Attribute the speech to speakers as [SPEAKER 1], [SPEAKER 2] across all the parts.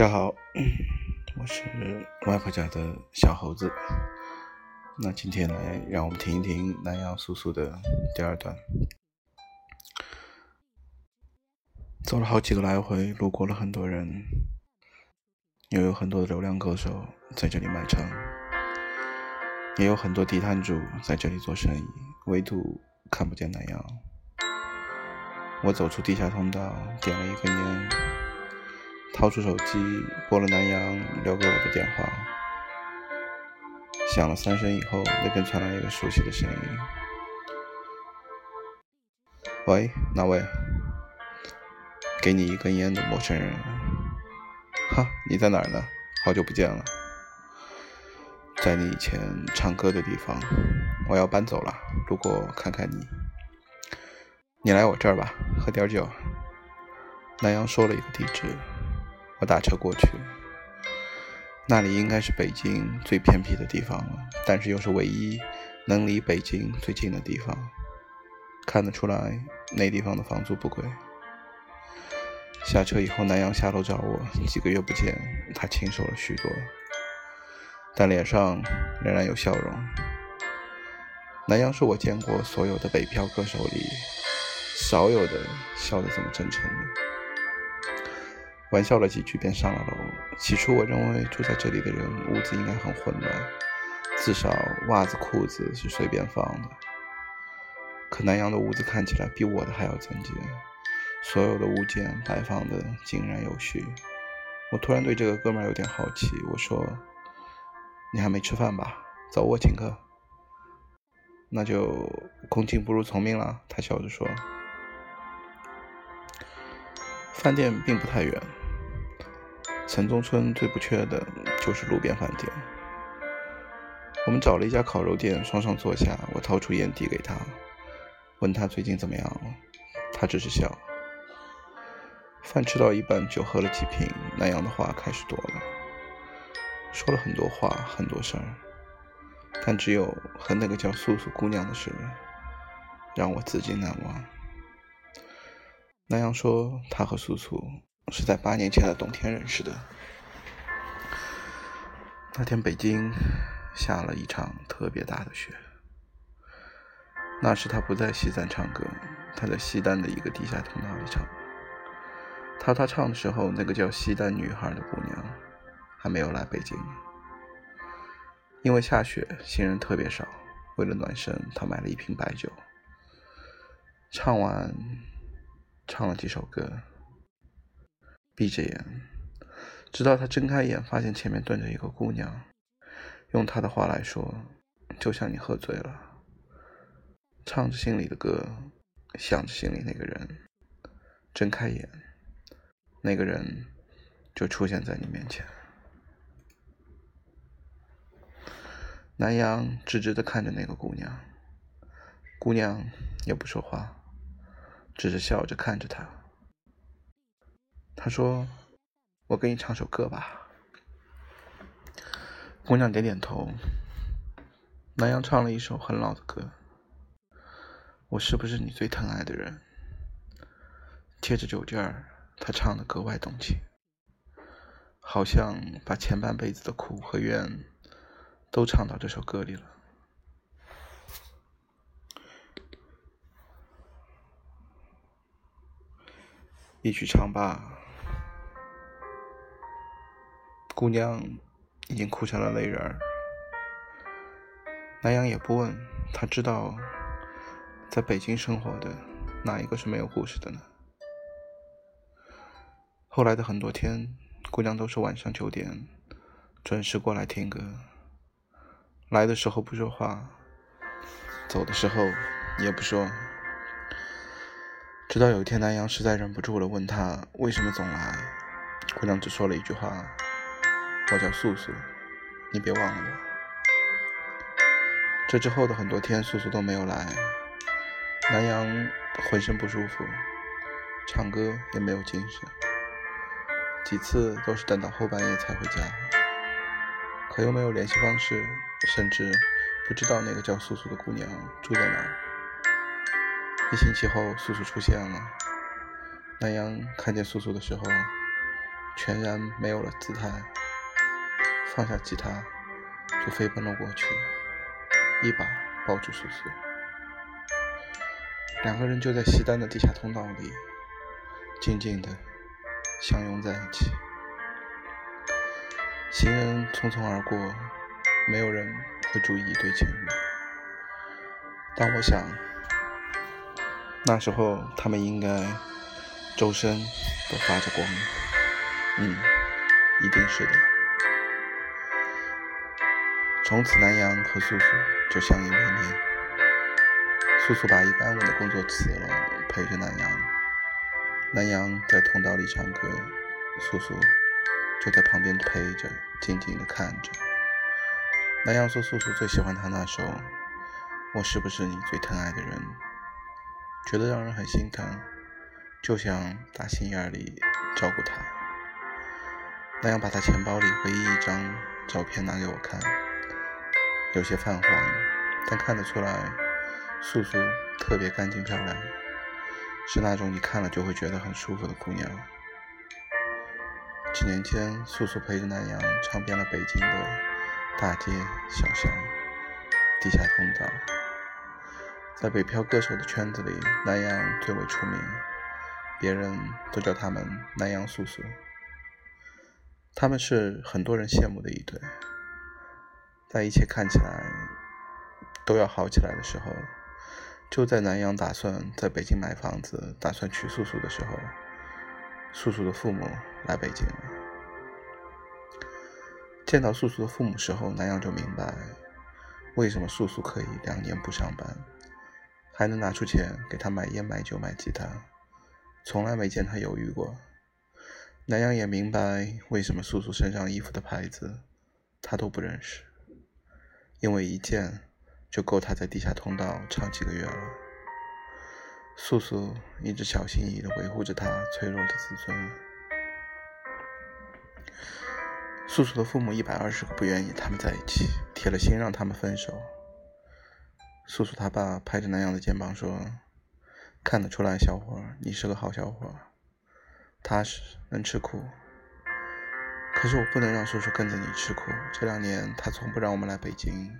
[SPEAKER 1] 大家好，我是外婆家的小猴子。那今天来，让我们听一听南阳叔叔的第二段。走了好几个来回，路过了很多人，又有很多的流量歌手在这里卖唱，也有很多地摊主在这里做生意，唯独看不见南阳。我走出地下通道，点了一根烟，掏出手机拨了南阳留给我的电话，响了三声以后，那边传来一个熟悉的声音：“喂，哪位？给你一根烟的陌生人。哈，你在哪儿呢？好久不见了。在你以前唱歌的地方，我要搬走了，路过看看你。”你来我这儿吧，喝点酒。南阳说了一个地址，我打车过去。那里应该是北京最偏僻的地方了，但是又是唯一能离北京最近的地方。看得出来，那地方的房租不贵。下车以后，南阳下楼找我，几个月不见，他清瘦了许多，但脸上仍然有笑容。南阳是我见过所有的北漂歌手里。少有的笑得这么真诚的，玩笑了几句便上了楼。起初我认为住在这里的人屋子应该很混乱，至少袜子裤子是随便放的。可南阳的屋子看起来比我的还要整洁，所有的物件摆放的井然有序。我突然对这个哥们儿有点好奇，我说：“你还没吃饭吧？走，我请客。”那就恭敬不如从命了。他笑着说。饭店并不太远，城中村最不缺的就是路边饭店。我们找了一家烤肉店，双双坐下。我掏出烟递给他，问他最近怎么样了。他只是笑。饭吃到一半，酒喝了几瓶，南阳的话开始多了，说了很多话，很多事儿，但只有和那个叫素素姑娘的事，让我至今难忘。南阳说，他和素素是在八年前的冬天认识的。那天北京下了一场特别大的雪。那时他不在西站唱歌，他在西单的一个地下通道里唱。他他唱的时候，那个叫西单女孩的姑娘还没有来北京。因为下雪，行人特别少。为了暖身，他买了一瓶白酒。唱完。唱了几首歌，闭着眼，直到他睁开眼，发现前面蹲着一个姑娘。用他的话来说，就像你喝醉了，唱着心里的歌，想着心里那个人，睁开眼，那个人就出现在你面前。南阳直直的看着那个姑娘，姑娘也不说话。只是笑着看着他。他说：“我给你唱首歌吧。”姑娘点点头。南阳唱了一首很老的歌：“我是不是你最疼爱的人？”借着酒劲儿，他唱的格外动情，好像把前半辈子的苦和怨都唱到这首歌里了。一曲唱罢，姑娘已经哭成了泪人儿。南阳也不问，他知道，在北京生活的哪一个是没有故事的呢？后来的很多天，姑娘都是晚上九点准时过来听歌，来的时候不说话，走的时候也不说。直到有一天，南阳实在忍不住了，问他为什么总来。姑娘只说了一句话：“我叫素素，你别忘了我。”这之后的很多天，素素都没有来。南阳浑身不舒服，唱歌也没有精神，几次都是等到后半夜才回家，可又没有联系方式，甚至不知道那个叫素素的姑娘住在哪儿。一星期后，素素出现了。南阳看见素素的时候，全然没有了姿态，放下吉他就飞奔了过去，一把抱住苏苏，两个人就在西单的地下通道里静静的相拥在一起。行人匆匆而过，没有人会注意一对情侣。但我想，那时候他们应该周身都发着光。嗯，一定是的。从此，南阳和素素就相依为命。素素把一个安稳的工作辞了，陪着南阳。南阳在通道里唱歌，素素就在旁边陪着，静静的看着。南阳说：“素素最喜欢他那首《我是不是你最疼爱的人》，觉得让人很心疼，就想打心眼里照顾他。”那样把他钱包里唯一一张照片拿给我看，有些泛黄，但看得出来，素素特别干净漂亮，是那种你看了就会觉得很舒服的姑娘。几年前，素素陪着南阳唱遍了北京的大街小巷、地下通道，在北漂歌手的圈子里，南阳最为出名，别人都叫他们南阳素素。他们是很多人羡慕的一对，在一切看起来都要好起来的时候，就在南阳打算在北京买房子、打算娶素素的时候，素素的父母来北京了。见到素素的父母时候，南阳就明白为什么素素可以两年不上班，还能拿出钱给他买烟、买酒、买吉他，从来没见他犹豫过。南阳也明白为什么素素身上衣服的牌子他都不认识，因为一件就够他在地下通道唱几个月了。素素一直小心翼翼地维护着他脆弱的自尊。素素的父母一百二十个不愿意他们在一起，铁了心让他们分手。素素他爸拍着南阳的肩膀说：“看得出来，小伙，你是个好小伙。”踏实，能吃苦。可是我不能让叔叔跟着你吃苦。这两年他从不让我们来北京，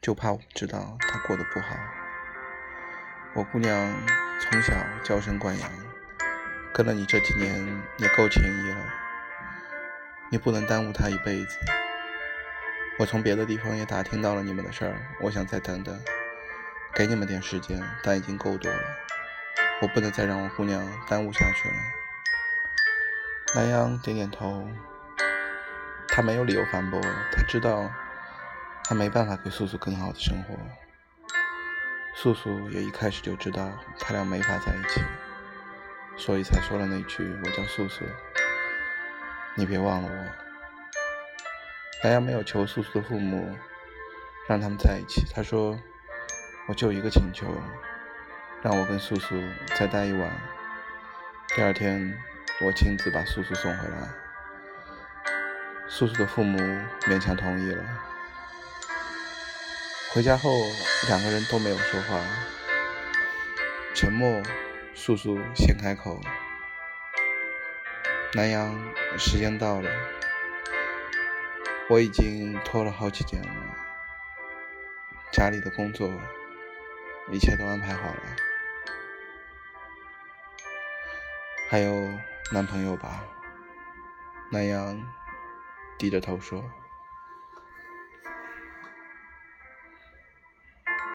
[SPEAKER 1] 就怕我们知道他过得不好。我姑娘从小娇生惯养，跟了你这几年也够情谊了。你不能耽误她一辈子。我从别的地方也打听到了你们的事儿，我想再等等，给你们点时间，但已经够多了。我不能再让我姑娘耽误下去了。南阳点点头，他没有理由反驳。他知道，他没办法给素素更好的生活。素素也一开始就知道他俩没法在一起，所以才说了那句：“我叫素素，你别忘了我。”南阳没有求素素的父母让他们在一起，他说：“我就一个请求，让我跟素素再待一晚。”第二天。我亲自把素素送回来，素素的父母勉强同意了。回家后，两个人都没有说话，沉默。素素先开口：“南阳，时间到了，我已经拖了好几天了，家里的工作一切都安排好了，还有。”男朋友吧，南阳低着头说。